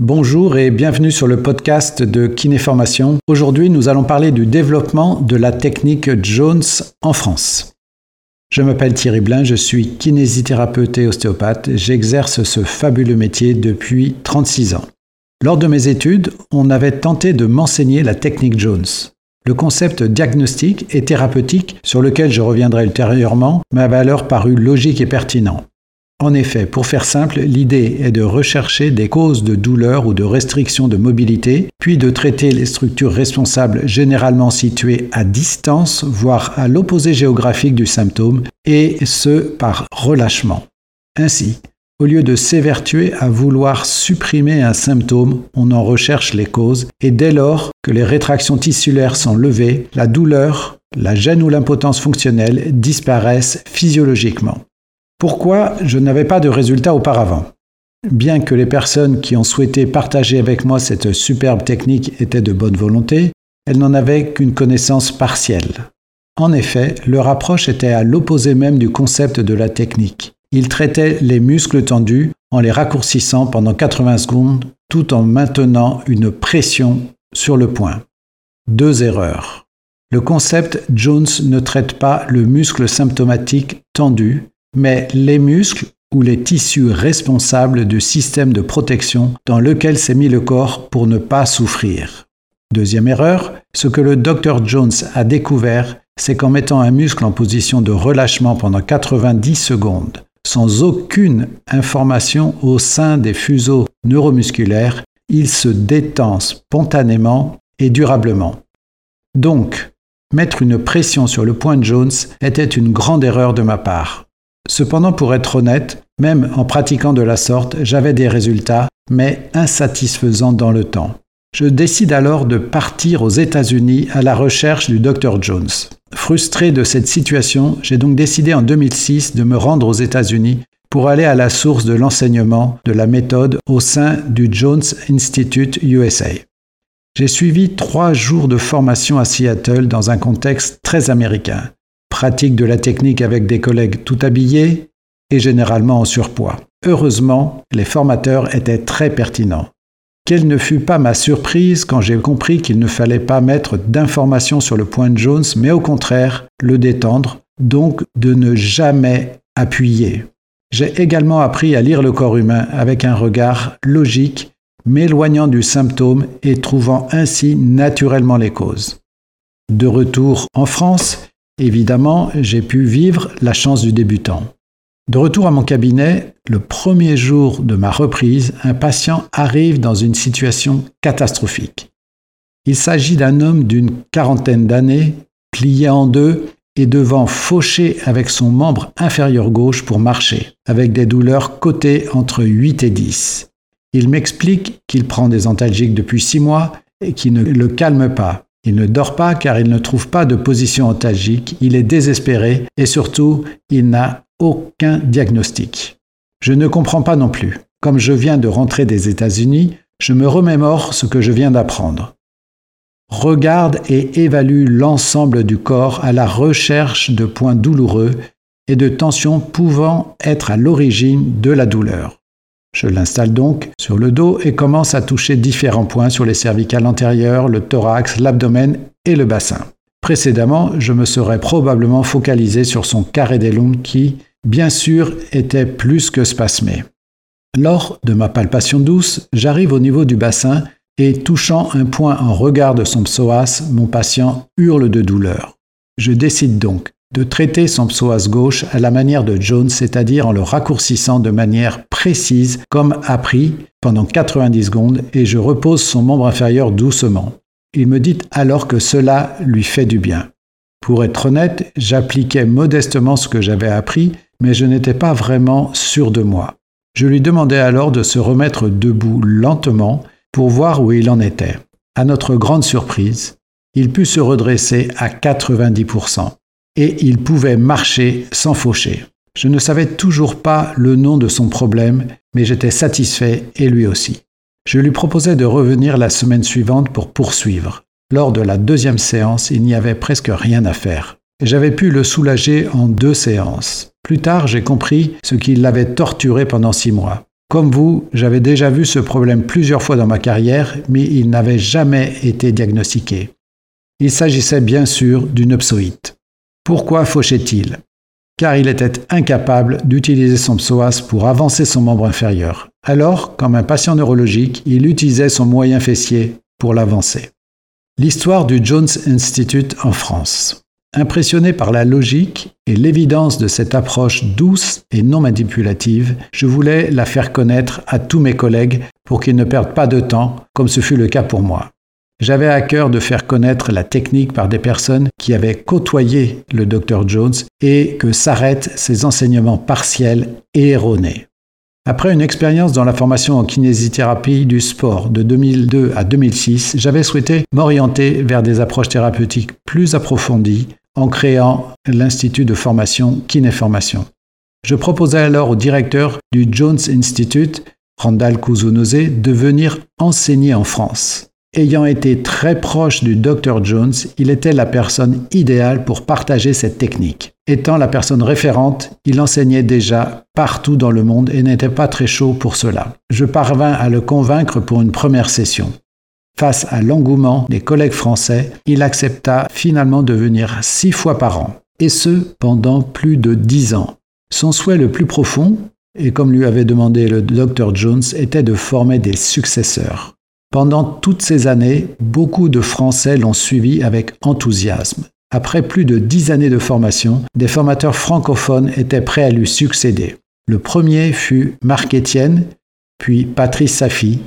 Bonjour et bienvenue sur le podcast de Kinéformation. Aujourd'hui, nous allons parler du développement de la technique Jones en France. Je m'appelle Thierry Blin, je suis kinésithérapeute et ostéopathe. J'exerce ce fabuleux métier depuis 36 ans. Lors de mes études, on avait tenté de m'enseigner la technique Jones. Le concept diagnostique et thérapeutique, sur lequel je reviendrai ultérieurement, m'a alors paru logique et pertinent. En effet, pour faire simple, l'idée est de rechercher des causes de douleur ou de restriction de mobilité, puis de traiter les structures responsables généralement situées à distance, voire à l'opposé géographique du symptôme, et ce par relâchement. Ainsi, au lieu de s'évertuer à vouloir supprimer un symptôme, on en recherche les causes, et dès lors que les rétractions tissulaires sont levées, la douleur, la gêne ou l'impotence fonctionnelle disparaissent physiologiquement. Pourquoi je n'avais pas de résultat auparavant? Bien que les personnes qui ont souhaité partager avec moi cette superbe technique étaient de bonne volonté, elles n'en avaient qu'une connaissance partielle. En effet, leur approche était à l'opposé même du concept de la technique. Ils traitaient les muscles tendus en les raccourcissant pendant 80 secondes tout en maintenant une pression sur le point. Deux erreurs. Le concept Jones ne traite pas le muscle symptomatique tendu, mais les muscles ou les tissus responsables du système de protection dans lequel s'est mis le corps pour ne pas souffrir. Deuxième erreur, ce que le Dr Jones a découvert, c'est qu'en mettant un muscle en position de relâchement pendant 90 secondes, sans aucune information au sein des fuseaux neuromusculaires, il se détend spontanément et durablement. Donc, mettre une pression sur le point Jones était une grande erreur de ma part. Cependant, pour être honnête, même en pratiquant de la sorte, j'avais des résultats, mais insatisfaisants dans le temps. Je décide alors de partir aux États-Unis à la recherche du Dr Jones. Frustré de cette situation, j'ai donc décidé en 2006 de me rendre aux États-Unis pour aller à la source de l'enseignement de la méthode au sein du Jones Institute USA. J'ai suivi trois jours de formation à Seattle dans un contexte très américain pratique de la technique avec des collègues tout habillés et généralement en surpoids. Heureusement, les formateurs étaient très pertinents. Quelle ne fut pas ma surprise quand j'ai compris qu'il ne fallait pas mettre d'informations sur le point de Jones, mais au contraire le détendre, donc de ne jamais appuyer. J'ai également appris à lire le corps humain avec un regard logique, m'éloignant du symptôme et trouvant ainsi naturellement les causes. De retour en France, Évidemment, j'ai pu vivre la chance du débutant. De retour à mon cabinet, le premier jour de ma reprise, un patient arrive dans une situation catastrophique. Il s'agit d'un homme d'une quarantaine d'années, plié en deux et devant faucher avec son membre inférieur gauche pour marcher, avec des douleurs cotées entre 8 et 10. Il m'explique qu'il prend des antalgiques depuis six mois et qui ne le calment pas. Il ne dort pas car il ne trouve pas de position antalgique, il est désespéré et surtout, il n'a aucun diagnostic. Je ne comprends pas non plus. Comme je viens de rentrer des États-Unis, je me remémore ce que je viens d'apprendre. Regarde et évalue l'ensemble du corps à la recherche de points douloureux et de tensions pouvant être à l'origine de la douleur. Je l'installe donc sur le dos et commence à toucher différents points sur les cervicales antérieures, le thorax, l'abdomen et le bassin. Précédemment, je me serais probablement focalisé sur son carré qui, bien sûr, était plus que spasmé. Lors de ma palpation douce, j'arrive au niveau du bassin et touchant un point en regard de son psoas, mon patient hurle de douleur. Je décide donc de traiter son psoas gauche à la manière de Jones, c'est-à-dire en le raccourcissant de manière précise, comme appris, pendant 90 secondes, et je repose son membre inférieur doucement. Il me dit alors que cela lui fait du bien. Pour être honnête, j'appliquais modestement ce que j'avais appris, mais je n'étais pas vraiment sûr de moi. Je lui demandai alors de se remettre debout lentement pour voir où il en était. À notre grande surprise, il put se redresser à 90% et il pouvait marcher sans faucher. Je ne savais toujours pas le nom de son problème, mais j'étais satisfait et lui aussi. Je lui proposai de revenir la semaine suivante pour poursuivre. Lors de la deuxième séance, il n'y avait presque rien à faire. J'avais pu le soulager en deux séances. Plus tard, j'ai compris ce qui l'avait torturé pendant six mois. Comme vous, j'avais déjà vu ce problème plusieurs fois dans ma carrière, mais il n'avait jamais été diagnostiqué. Il s'agissait bien sûr d'une psoïte. Pourquoi fauchait-il? Car il était incapable d'utiliser son psoas pour avancer son membre inférieur. Alors, comme un patient neurologique, il utilisait son moyen fessier pour l'avancer. L'histoire du Jones Institute en France. Impressionné par la logique et l'évidence de cette approche douce et non manipulative, je voulais la faire connaître à tous mes collègues pour qu'ils ne perdent pas de temps, comme ce fut le cas pour moi. J'avais à cœur de faire connaître la technique par des personnes qui avaient côtoyé le Dr Jones et que s'arrêtent ces enseignements partiels et erronés. Après une expérience dans la formation en kinésithérapie du sport de 2002 à 2006, j'avais souhaité m'orienter vers des approches thérapeutiques plus approfondies en créant l'Institut de formation Kinéformation. Je proposais alors au directeur du Jones Institute, Randall Kuzunose, de venir enseigner en France. Ayant été très proche du Dr Jones, il était la personne idéale pour partager cette technique. Étant la personne référente, il enseignait déjà partout dans le monde et n'était pas très chaud pour cela. Je parvins à le convaincre pour une première session. Face à l'engouement des collègues français, il accepta finalement de venir six fois par an, et ce pendant plus de dix ans. Son souhait le plus profond, et comme lui avait demandé le Dr Jones, était de former des successeurs. Pendant toutes ces années, beaucoup de Français l'ont suivi avec enthousiasme. Après plus de dix années de formation, des formateurs francophones étaient prêts à lui succéder. Le premier fut Marc Etienne, puis Patrice Safi,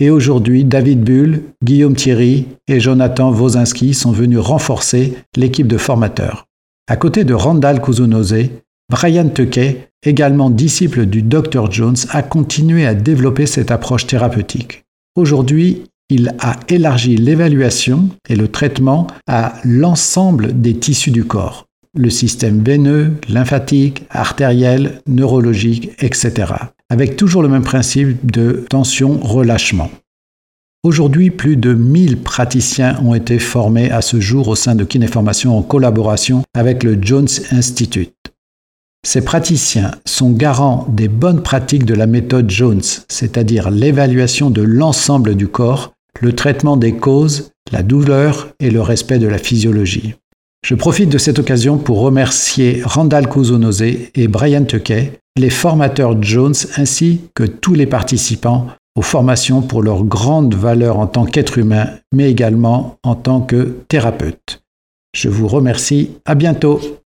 et aujourd'hui David Bull, Guillaume Thierry et Jonathan Wozinski sont venus renforcer l'équipe de formateurs. À côté de Randall Kuzunose, Brian Tuckey, également disciple du Dr Jones, a continué à développer cette approche thérapeutique. Aujourd'hui, il a élargi l'évaluation et le traitement à l'ensemble des tissus du corps, le système veineux, lymphatique, artériel, neurologique, etc., avec toujours le même principe de tension-relâchement. Aujourd'hui, plus de 1000 praticiens ont été formés à ce jour au sein de Kinéformation en collaboration avec le Jones Institute. Ces praticiens sont garants des bonnes pratiques de la méthode Jones, c'est-à-dire l'évaluation de l'ensemble du corps, le traitement des causes, la douleur et le respect de la physiologie. Je profite de cette occasion pour remercier Randall Kuzunose et Brian Tuckey, les formateurs Jones ainsi que tous les participants aux formations pour leur grande valeur en tant qu'être humain, mais également en tant que thérapeute. Je vous remercie. À bientôt.